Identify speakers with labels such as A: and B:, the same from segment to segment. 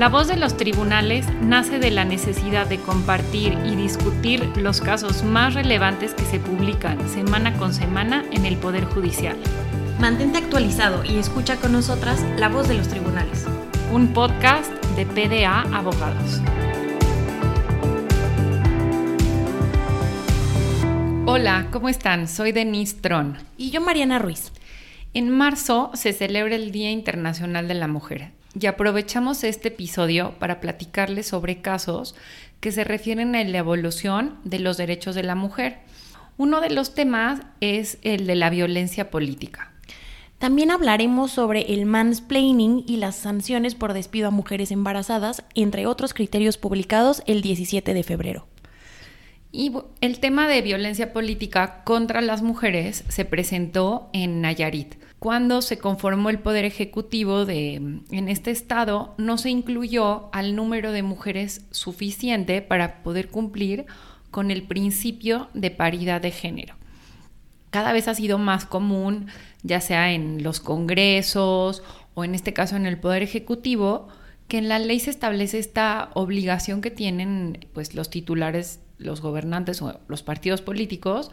A: La voz de los tribunales nace de la necesidad de compartir y discutir los casos más relevantes que se publican semana con semana en el Poder Judicial.
B: Mantente actualizado y escucha con nosotras La voz de los tribunales.
A: Un podcast de PDA Abogados. Hola, ¿cómo están? Soy Denise Tron.
B: Y yo Mariana Ruiz.
A: En marzo se celebra el Día Internacional de la Mujer y aprovechamos este episodio para platicarles sobre casos que se refieren a la evolución de los derechos de la mujer. Uno de los temas es el de la violencia política.
B: También hablaremos sobre el mansplaining y las sanciones por despido a mujeres embarazadas, entre otros criterios publicados el 17 de febrero.
A: Y el tema de violencia política contra las mujeres se presentó en Nayarit. Cuando se conformó el poder ejecutivo de, en este estado, no se incluyó al número de mujeres suficiente para poder cumplir con el principio de paridad de género. Cada vez ha sido más común, ya sea en los congresos o en este caso en el poder ejecutivo, que en la ley se establece esta obligación que tienen pues los titulares los gobernantes o los partidos políticos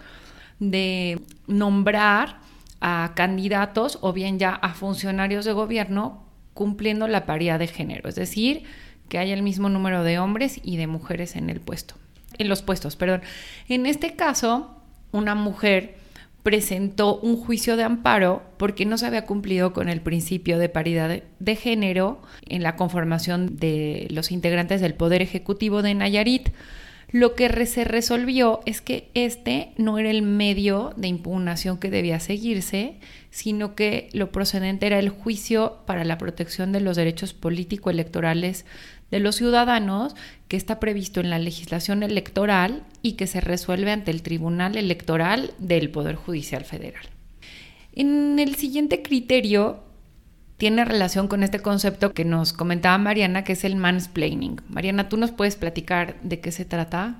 A: de nombrar a candidatos o bien ya a funcionarios de gobierno cumpliendo la paridad de género, es decir, que haya el mismo número de hombres y de mujeres en el puesto, en los puestos, perdón. En este caso, una mujer presentó un juicio de amparo porque no se había cumplido con el principio de paridad de género en la conformación de los integrantes del Poder Ejecutivo de Nayarit. Lo que se resolvió es que este no era el medio de impugnación que debía seguirse, sino que lo procedente era el juicio para la protección de los derechos político-electorales de los ciudadanos, que está previsto en la legislación electoral y que se resuelve ante el Tribunal Electoral del Poder Judicial Federal. En el siguiente criterio tiene relación con este concepto que nos comentaba Mariana, que es el mansplaining. Mariana, ¿tú nos puedes platicar de qué se trata?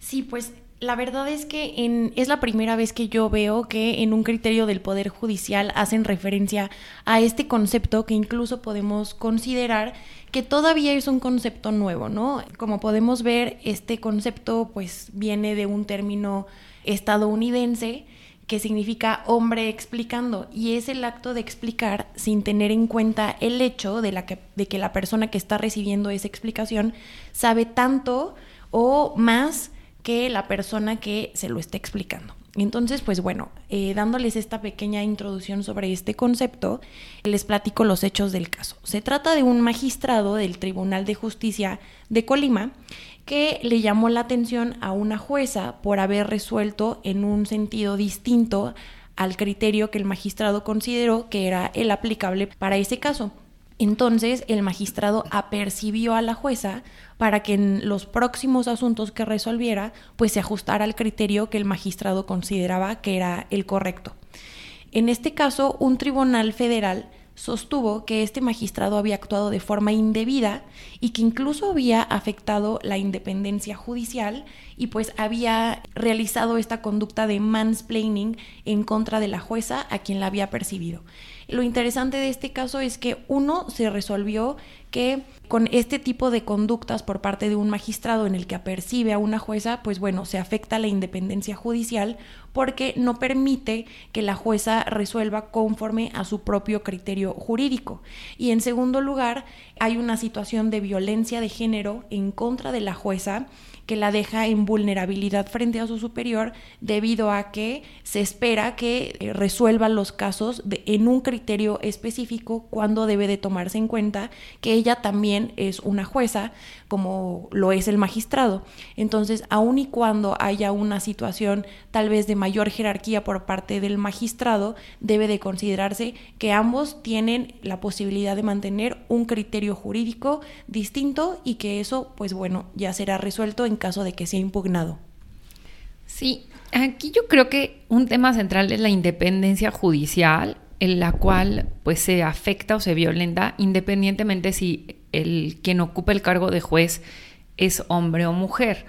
B: Sí, pues la verdad es que es la primera vez que yo veo que en un criterio del Poder Judicial hacen referencia a este concepto que incluso podemos considerar que todavía es un concepto nuevo, ¿no? Como podemos ver, este concepto pues viene de un término estadounidense que significa hombre explicando, y es el acto de explicar sin tener en cuenta el hecho de, la que, de que la persona que está recibiendo esa explicación sabe tanto o más que la persona que se lo está explicando. Entonces, pues bueno, eh, dándoles esta pequeña introducción sobre este concepto, les platico los hechos del caso. Se trata de un magistrado del Tribunal de Justicia de Colima que le llamó la atención a una jueza por haber resuelto en un sentido distinto al criterio que el magistrado consideró que era el aplicable para ese caso. Entonces el magistrado apercibió a la jueza para que en los próximos asuntos que resolviera pues se ajustara al criterio que el magistrado consideraba que era el correcto. En este caso, un tribunal federal sostuvo que este magistrado había actuado de forma indebida y que incluso había afectado la independencia judicial y pues había realizado esta conducta de mansplaining en contra de la jueza a quien la había percibido. Lo interesante de este caso es que uno se resolvió que con este tipo de conductas por parte de un magistrado en el que apercibe a una jueza, pues bueno, se afecta la independencia judicial porque no permite que la jueza resuelva conforme a su propio criterio jurídico. Y en segundo lugar, hay una situación de violencia de género en contra de la jueza que la deja en vulnerabilidad frente a su superior debido a que se espera que eh, resuelva los casos en un criterio específico cuando debe de tomarse en cuenta que ella también es una jueza como lo es el magistrado. Entonces, aun y cuando haya una situación tal vez de mayor jerarquía por parte del magistrado, debe de considerarse que ambos tienen la posibilidad de mantener un criterio jurídico distinto y que eso, pues bueno, ya será resuelto en caso de que sea impugnado.
A: Sí, aquí yo creo que un tema central es la independencia judicial, en la cual pues se afecta o se violenta independientemente si el quien ocupa el cargo de juez es hombre o mujer.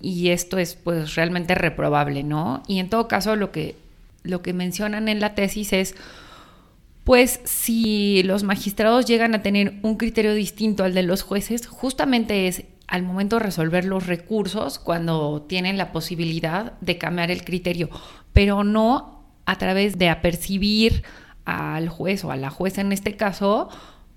A: Y esto es pues realmente reprobable, ¿no? Y en todo caso lo que, lo que mencionan en la tesis es pues si los magistrados llegan a tener un criterio distinto al de los jueces, justamente es al momento de resolver los recursos cuando tienen la posibilidad de cambiar el criterio, pero no a través de apercibir al juez o a la jueza en este caso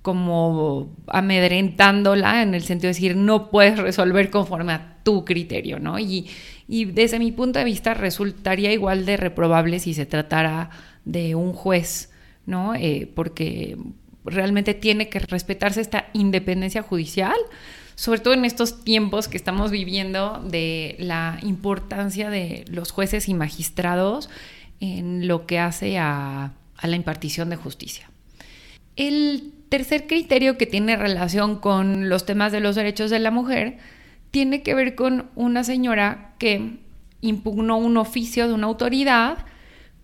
A: como amedrentándola en el sentido de decir no puedes resolver conforme a tu criterio, ¿no? Y, y desde mi punto de vista resultaría igual de reprobable si se tratara de un juez ¿no? Eh, porque realmente tiene que respetarse esta independencia judicial, sobre todo en estos tiempos que estamos viviendo de la importancia de los jueces y magistrados en lo que hace a, a la impartición de justicia. El tercer criterio que tiene relación con los temas de los derechos de la mujer tiene que ver con una señora que impugnó un oficio de una autoridad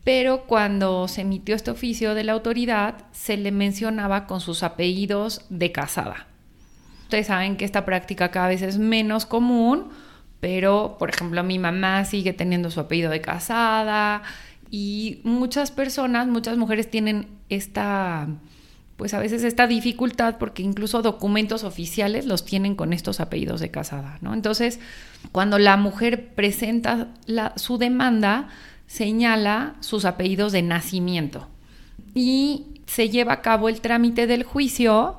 A: pero cuando se emitió este oficio de la autoridad se le mencionaba con sus apellidos de casada. Ustedes saben que esta práctica cada vez es menos común, pero por ejemplo mi mamá sigue teniendo su apellido de casada y muchas personas, muchas mujeres tienen esta pues a veces esta dificultad porque incluso documentos oficiales los tienen con estos apellidos de casada, ¿no? Entonces, cuando la mujer presenta su demanda, señala sus apellidos de nacimiento y se lleva a cabo el trámite del juicio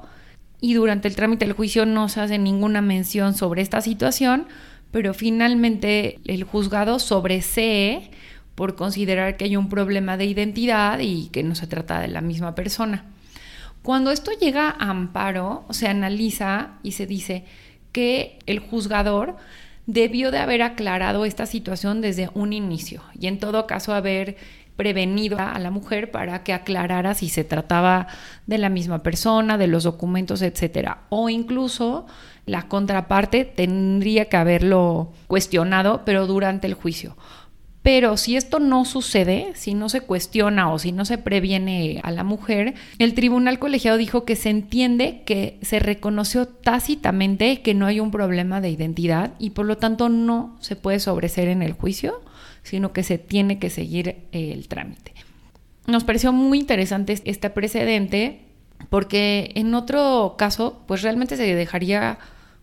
A: y durante el trámite del juicio no se hace ninguna mención sobre esta situación, pero finalmente el juzgado sobresee por considerar que hay un problema de identidad y que no se trata de la misma persona. Cuando esto llega a amparo, se analiza y se dice que el juzgador debió de haber aclarado esta situación desde un inicio y en todo caso haber prevenido a la mujer para que aclarara si se trataba de la misma persona, de los documentos, etcétera, o incluso la contraparte tendría que haberlo cuestionado, pero durante el juicio. Pero si esto no sucede, si no se cuestiona o si no se previene a la mujer, el tribunal colegiado dijo que se entiende que se reconoció tácitamente que no hay un problema de identidad y por lo tanto no se puede sobreser en el juicio, sino que se tiene que seguir el trámite. Nos pareció muy interesante este precedente porque en otro caso, pues realmente se dejaría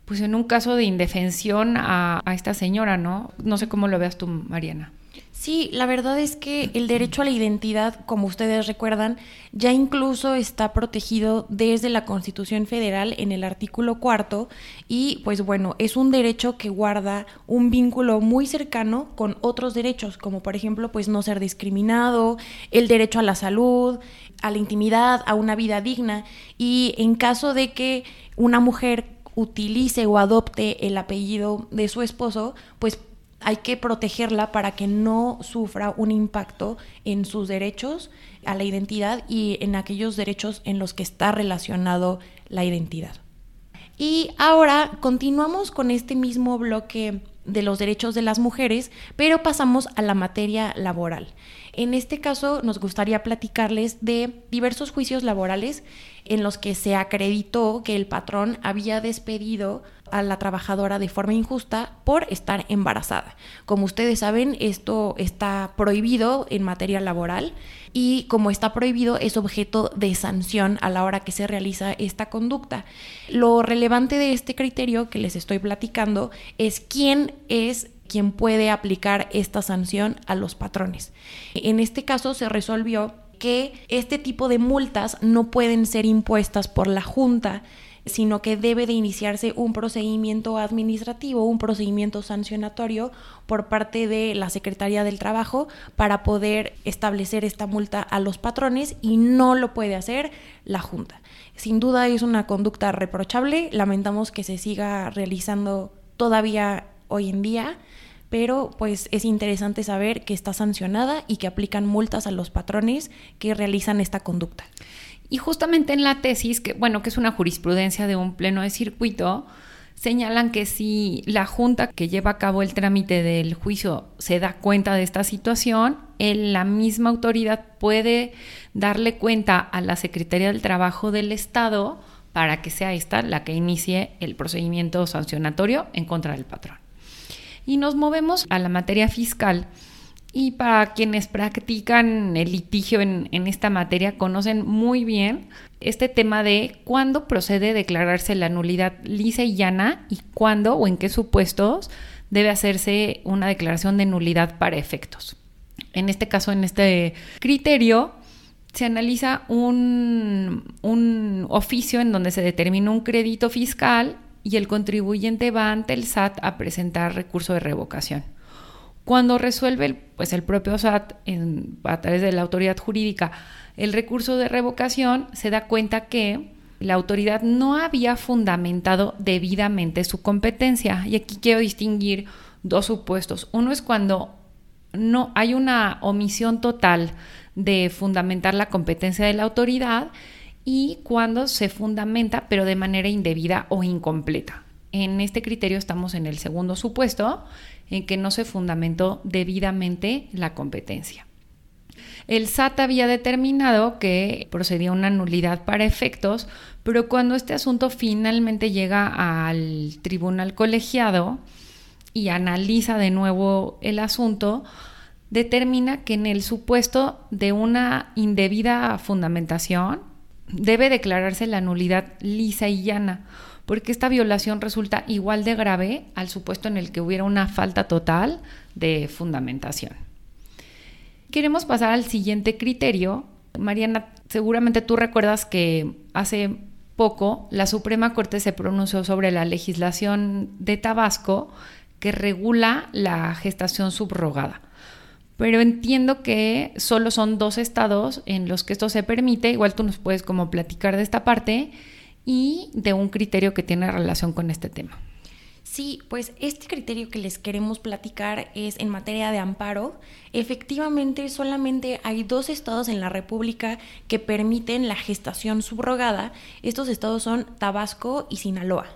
A: pues en un caso de indefensión a, a esta señora, ¿no? No sé cómo lo veas tú, Mariana.
B: Sí, la verdad es que el derecho a la identidad, como ustedes recuerdan, ya incluso está protegido desde la Constitución Federal en el artículo cuarto y pues bueno, es un derecho que guarda un vínculo muy cercano con otros derechos, como por ejemplo pues no ser discriminado, el derecho a la salud, a la intimidad, a una vida digna. Y en caso de que una mujer utilice o adopte el apellido de su esposo, pues hay que protegerla para que no sufra un impacto en sus derechos a la identidad y en aquellos derechos en los que está relacionado la identidad. Y ahora continuamos con este mismo bloque de los derechos de las mujeres, pero pasamos a la materia laboral. En este caso nos gustaría platicarles de diversos juicios laborales en los que se acreditó que el patrón había despedido a la trabajadora de forma injusta por estar embarazada. Como ustedes saben, esto está prohibido en materia laboral y como está prohibido es objeto de sanción a la hora que se realiza esta conducta. Lo relevante de este criterio que les estoy platicando es quién es quien puede aplicar esta sanción a los patrones. En este caso se resolvió que este tipo de multas no pueden ser impuestas por la Junta, sino que debe de iniciarse un procedimiento administrativo, un procedimiento sancionatorio por parte de la Secretaría del Trabajo para poder establecer esta multa a los patrones y no lo puede hacer la Junta. Sin duda es una conducta reprochable, lamentamos que se siga realizando todavía hoy en día, pero pues es interesante saber que está sancionada y que aplican multas a los patrones que realizan esta conducta.
A: Y justamente en la tesis, que bueno, que es una jurisprudencia de un pleno de circuito, señalan que si la junta que lleva a cabo el trámite del juicio se da cuenta de esta situación, la misma autoridad puede darle cuenta a la Secretaría del Trabajo del Estado para que sea esta la que inicie el procedimiento sancionatorio en contra del patrón. Y nos movemos a la materia fiscal Y para quienes practican el litigio en, esta materia, conocen muy bien este tema de cuándo procede declararse la nulidad lisa y llana y cuándo o en qué supuestos debe hacerse una declaración de nulidad para efectos. En este caso, en este criterio, se analiza un, un oficio en donde se determina un crédito fiscal y el contribuyente va ante el SAT a presentar recurso de revocación. Cuando resuelve el, pues el propio SAT a través de la autoridad jurídica el recurso de revocación, se da cuenta que la autoridad no había fundamentado debidamente su competencia. Y aquí quiero distinguir dos supuestos. Uno es cuando no hay una omisión total de fundamentar la competencia de la autoridad y cuando se fundamenta pero de manera indebida o incompleta. En este criterio estamos en el segundo supuesto, en que no se fundamentó debidamente la competencia. El SAT había determinado que procedía una nulidad para efectos, pero cuando este asunto finalmente llega al tribunal colegiado y analiza de nuevo el asunto, determina que en el supuesto de una indebida fundamentación debe declararse la nulidad lisa y llana porque esta violación resulta igual de grave al supuesto en el que hubiera una falta total de fundamentación. Queremos pasar al siguiente criterio. Mariana, seguramente tú recuerdas que hace poco la Suprema Corte se pronunció sobre la legislación de Tabasco que regula la gestación subrogada. Pero entiendo que solo son dos estados en los que esto se permite. Igual tú nos puedes como platicar de esta parte y de un criterio que tiene relación con este tema.
B: Sí, pues este criterio que les queremos platicar es en materia de amparo. Efectivamente, solamente hay dos estados en la República que permiten la gestación subrogada. Estos estados son Tabasco y Sinaloa.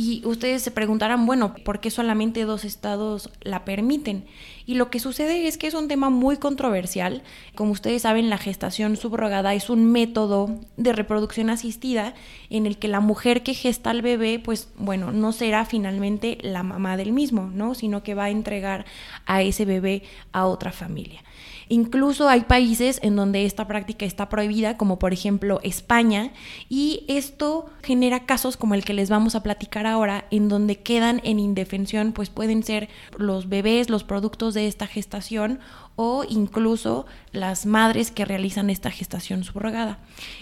B: Y ustedes se preguntarán, bueno, ¿por qué solamente dos estados la permiten? Y lo que sucede es que es un tema muy controversial. Como ustedes saben, la gestación subrogada es un método de reproducción asistida en el que la mujer que gesta al bebé, pues bueno, no será finalmente la mamá del mismo, ¿no? Sino que va a entregar a ese bebé a otra familia. Incluso hay países en donde esta práctica está prohibida, como por ejemplo España, y esto genera casos como el que les vamos a platicar ahora, en donde quedan en indefensión, pues pueden ser los bebés, los productos de esta gestación o incluso las madres que realizan esta gestación subrogada.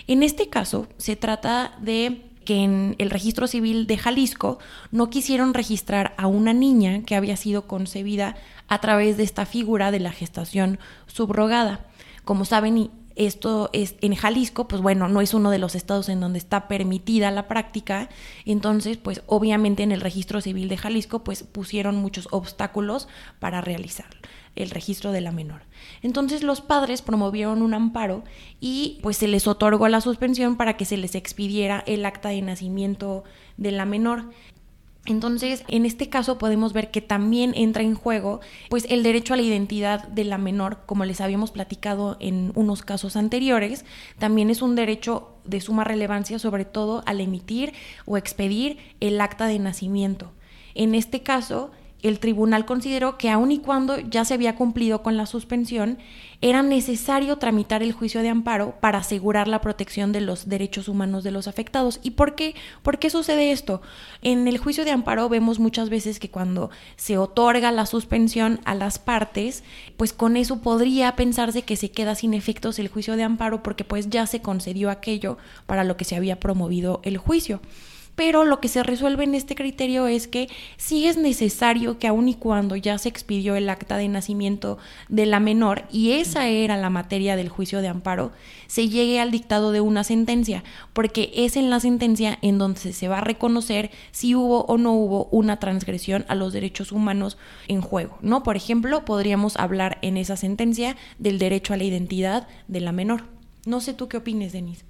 B: En este caso, se trata de que en el registro civil de Jalisco no quisieron registrar a una niña que había sido concebida a través de esta figura de la gestación subrogada. Como saben, esto es en Jalisco, pues bueno, no es uno de los estados en donde está permitida la práctica, entonces pues obviamente en el registro civil de Jalisco pues pusieron muchos obstáculos para realizar el registro de la menor. Entonces los padres promovieron un amparo y pues se les otorgó la suspensión para que se les expidiera el acta de nacimiento de la menor. Entonces, en este caso podemos ver que también entra en juego pues el derecho a la identidad de la menor, como les habíamos platicado en unos casos anteriores, también es un derecho de suma relevancia sobre todo al emitir o expedir el acta de nacimiento. En este caso, el tribunal consideró que aun y cuando ya se había cumplido con la suspensión, era necesario tramitar el juicio de amparo para asegurar la protección de los derechos humanos de los afectados. ¿Y por qué? ¿Por qué sucede esto? En el juicio de amparo vemos muchas veces que cuando se otorga la suspensión a las partes, pues con eso podría pensarse que se queda sin efectos el juicio de amparo porque pues ya se concedió aquello para lo que se había promovido el juicio pero lo que se resuelve en este criterio es que sí es necesario que aun y cuando ya se expidió el acta de nacimiento de la menor, y esa era la materia del juicio de amparo, se llegue al dictado de una sentencia, porque es en la sentencia en donde se va a reconocer si hubo o no hubo una transgresión a los derechos humanos en juego, ¿no? Por ejemplo, podríamos hablar en esa sentencia del derecho a la identidad de la menor. No sé tú qué opines, Denise.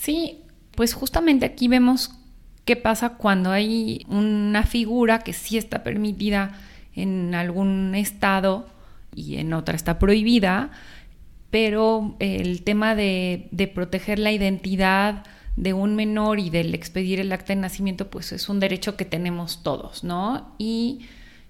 A: Sí, pues justamente aquí vemos ¿Qué pasa cuando hay una figura que sí está permitida en algún estado y en otra está prohibida? Pero el tema de, proteger la identidad de un menor y del expedir el acta de nacimiento, pues es un derecho que tenemos todos, ¿no? Y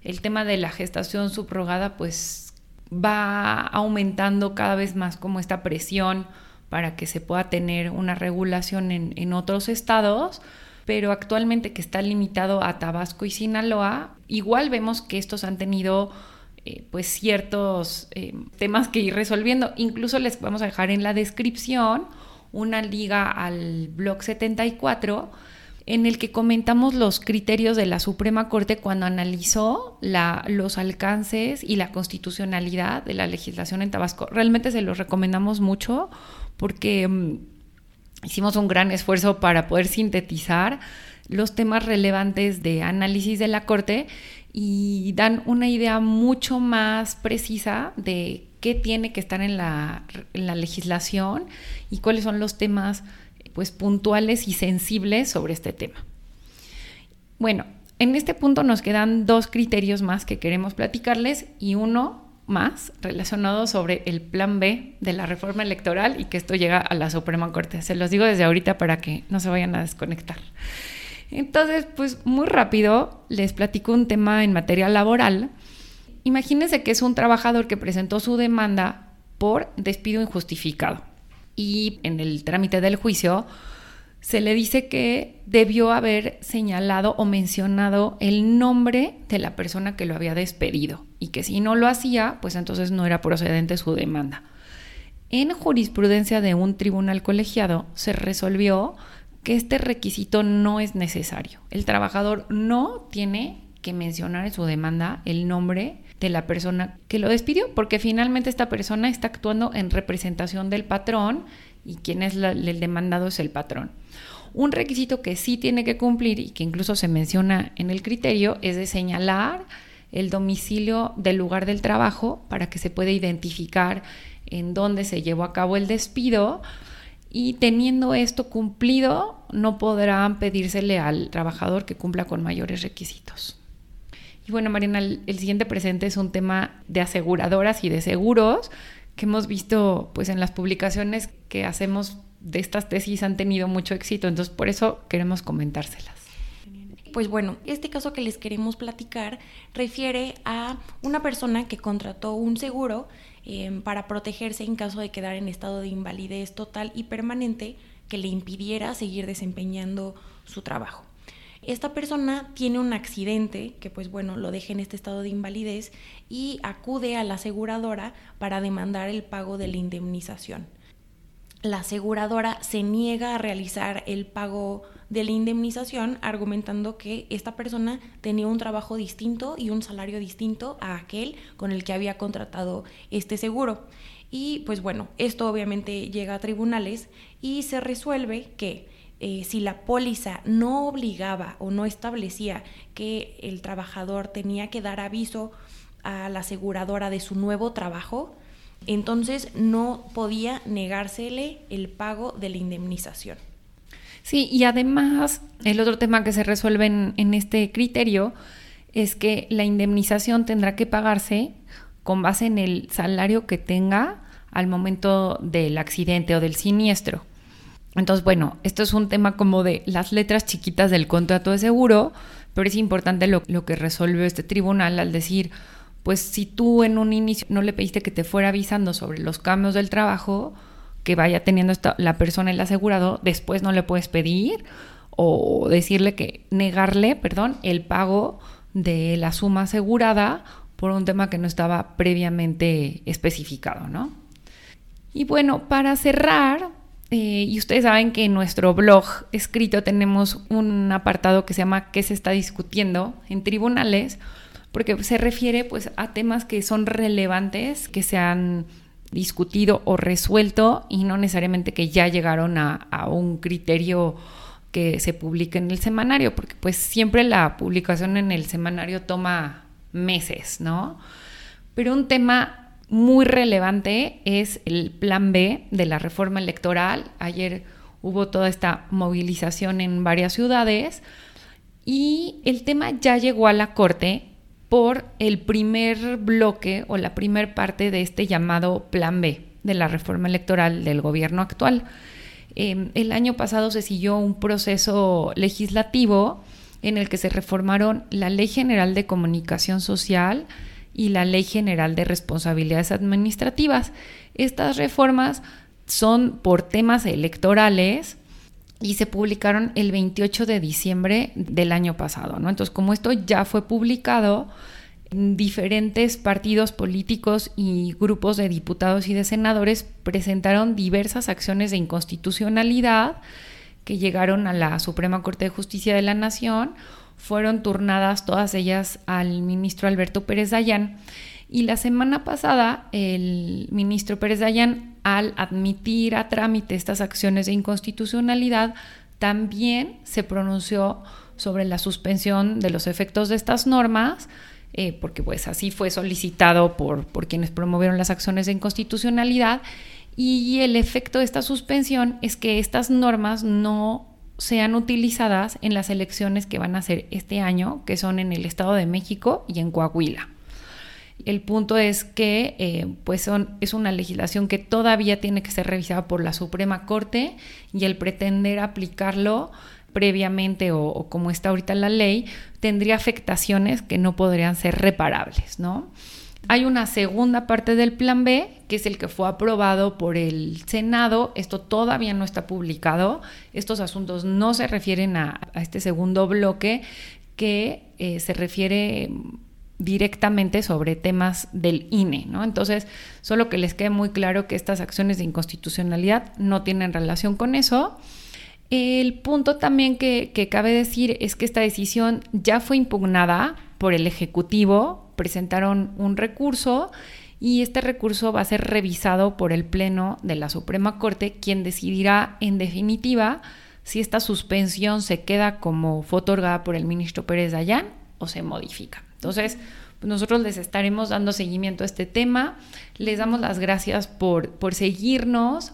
A: el tema de la gestación subrogada, pues va aumentando cada vez más como esta presión para que se pueda tener una regulación en, otros estados, pero actualmente que está limitado a Tabasco y Sinaloa, igual vemos que estos han tenido eh, pues ciertos eh, temas que ir resolviendo. Incluso les vamos a dejar en la descripción una liga al blog 74 en el que comentamos los criterios de la Suprema Corte cuando analizó los alcances y la constitucionalidad de la legislación en Tabasco. Realmente se los recomendamos mucho porque mm, hicimos un gran esfuerzo para poder sintetizar los temas relevantes de análisis de la Corte y dan una idea mucho más precisa de qué tiene que estar en la, legislación y cuáles son los temas pues puntuales y sensibles sobre este tema. Bueno, en este punto nos quedan dos criterios más que queremos platicarles y uno más relacionado sobre el plan B de la reforma electoral y que esto llega a la Suprema Corte. Se los digo desde ahorita para que no se vayan a desconectar. Entonces, pues muy rápido les platico un tema en materia laboral. Imagínense que es un trabajador que presentó su demanda por despido injustificado y en el trámite del juicio se le dice que debió haber señalado o mencionado el nombre de la persona que lo había despedido y que si no lo hacía, pues entonces no era procedente su demanda. En jurisprudencia de un tribunal colegiado se resolvió que este requisito no es necesario. El trabajador no tiene que mencionar en su demanda el nombre de la persona que lo despidió, porque finalmente esta persona está actuando en representación del patrón y quien es el demandado es el patrón. Un requisito que sí tiene que cumplir y que incluso se menciona en el criterio es de señalar el domicilio del lugar del trabajo para que se pueda identificar en dónde se llevó a cabo el despido y teniendo esto cumplido no podrán pedírsele al trabajador que cumpla con mayores requisitos. Y bueno, Mariana, el, siguiente presente es un tema de aseguradoras y de seguros que hemos visto pues en las publicaciones que hacemos de estas tesis han tenido mucho éxito, entonces por eso queremos comentárselas.
B: Pues bueno, este caso que les queremos platicar refiere a una persona que contrató un seguro em, para protegerse en caso de quedar en estado de invalidez total y permanente que le impidiera seguir desempeñando su trabajo. Esta persona tiene un accidente que pues bueno lo deja en este estado de invalidez y acude a la aseguradora para demandar el pago de la indemnización. La aseguradora se niega a realizar el pago de la indemnización argumentando que esta persona tenía un trabajo distinto y un salario distinto a aquel con el que había contratado este seguro. Y pues bueno, esto obviamente llega a tribunales y se resuelve que eh, si la póliza no obligaba o no establecía que el trabajador tenía que dar aviso a la aseguradora de su nuevo trabajo, entonces no podía negársele el pago de la indemnización.
A: Sí, y además el otro tema que se resuelve en, en este criterio es que la indemnización tendrá que pagarse con base en el salario que tenga al momento del accidente o del siniestro. Entonces, bueno, esto es un tema como de las letras chiquitas del contrato de seguro, pero es importante lo, que resolvió este tribunal al decir, pues si tú en un inicio no le pediste que te fuera avisando sobre los cambios del trabajo que vaya teniendo la persona el asegurado, después no le puedes pedir o decirle que negarle, perdón, el pago de la suma asegurada por un tema que no estaba previamente especificado, ¿no? Y bueno, para cerrar, eh, y ustedes saben que en nuestro blog escrito tenemos un apartado que se llama ¿Qué se está discutiendo en tribunales? Porque se refiere pues, a temas que son relevantes, que se han discutido o resuelto y no necesariamente que ya llegaron a, a un criterio que se publique en el semanario, porque pues siempre la publicación en el semanario toma meses, ¿no? Pero un tema muy relevante es el plan B de la reforma electoral. Ayer hubo toda esta movilización en varias ciudades y el tema ya llegó a la Corte por el primer bloque o la primer parte de este llamado plan B de la reforma electoral del gobierno actual. Em, el año pasado se siguió un proceso legislativo en el que se reformaron la Ley General de Comunicación Social, y la Ley General de Responsabilidades Administrativas. Estas reformas son por temas electorales y se publicaron el 28 de diciembre del año pasado, ¿no? Entonces, como esto ya fue publicado, diferentes partidos políticos y grupos de diputados y de senadores presentaron diversas acciones de inconstitucionalidad que llegaron a la Suprema Corte de Justicia de la Nación. Fueron turnadas todas ellas al ministro Alberto Pérez Dayán. Y la semana pasada, el ministro Pérez Dayán, al admitir a trámite estas acciones de inconstitucionalidad, también se pronunció sobre la suspensión de los efectos de estas normas, eh, porque pues así fue solicitado por, por quienes promovieron las acciones de inconstitucionalidad, y el efecto de esta suspensión es que estas normas no sean utilizadas en las elecciones que van a ser este año, que son en el Estado de México y en Coahuila. El punto es que eh, pues es una legislación que todavía tiene que ser revisada por la Suprema Corte y el pretender aplicarlo previamente o, como está ahorita la ley, tendría afectaciones que no podrían ser reparables, ¿no? Hay una segunda parte del plan B, que es el que fue aprobado por el Senado. Esto todavía no está publicado. Estos asuntos no se refieren a, este segundo bloque que eh, se refiere directamente sobre temas del INE, ¿no? Entonces, solo que les quede muy claro que estas acciones de inconstitucionalidad no tienen relación con eso. El punto también que, cabe decir es que esta decisión ya fue impugnada por el Ejecutivo, presentaron un recurso y este recurso va a ser revisado por el Pleno de la Suprema Corte, quien decidirá en definitiva si esta suspensión se queda como fue otorgada por el ministro Pérez Dayán o se modifica. Entonces, pues nosotros les estaremos dando seguimiento a este tema. Les damos las gracias por, por seguirnos,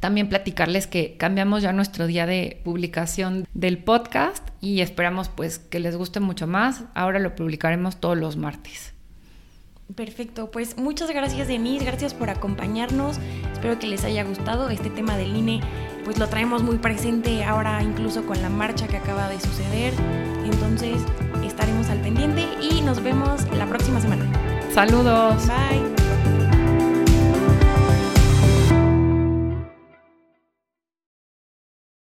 A: también platicarles que cambiamos ya nuestro día de publicación del podcast y esperamos pues que les guste mucho más. Ahora lo publicaremos todos los martes.
B: Perfecto, pues muchas gracias Denise, gracias por acompañarnos. Espero que les haya gustado este tema del INE, pues lo traemos muy presente ahora incluso con la marcha que acaba de suceder. Entonces estaremos al pendiente y nos vemos la próxima semana.
A: Saludos.
B: Bye.